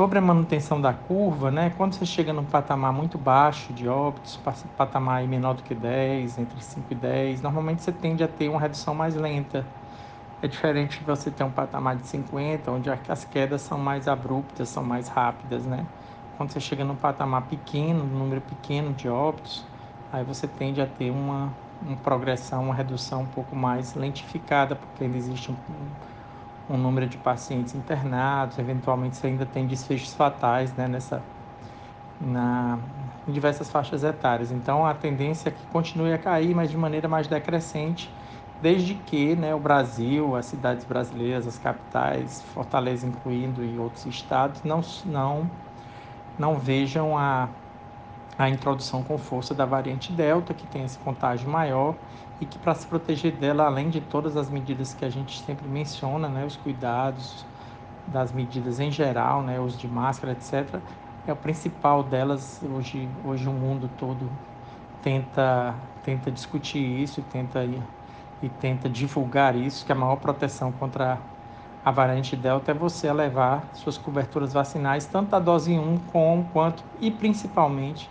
sobre a manutenção da curva, né, quando você chega num patamar muito baixo de óbitos, patamar menor do que 10, entre 5 e 10, normalmente você tende a ter uma redução mais lenta. É diferente de você ter um patamar de 50, onde as quedas são mais abruptas, são mais rápidas, né? Quando você chega num patamar pequeno, um número pequeno de óbitos, aí você tende a ter uma, uma progressão, uma redução um pouco mais lentificada, porque ainda existe um, um número de pacientes internados, eventualmente você ainda tem desfechos fatais né, nessa, na, em diversas faixas etárias. Então a tendência é que continue a cair, mas de maneira mais decrescente, desde que né, o Brasil, as cidades brasileiras, as capitais, Fortaleza incluindo e outros estados, não, não, não vejam a, a introdução com força da variante Delta, que tem esse contágio maior e que para se proteger dela, além de todas as medidas que a gente sempre menciona, né, os cuidados das medidas em geral, né, os de máscara, etc., é o principal delas. Hoje, hoje o mundo todo tenta, tenta discutir isso tenta, e tenta divulgar isso, que a maior proteção contra a variante Delta é você levar suas coberturas vacinais, tanto da dose 1 como, quanto e principalmente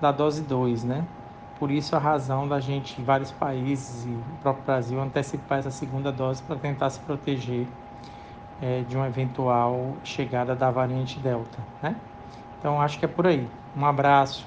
da dose 2, né? Por isso a razão da gente, vários países e o próprio Brasil, antecipar essa segunda dose para tentar se proteger é, de uma eventual chegada da variante Delta, né? Então acho que é por aí. Um abraço.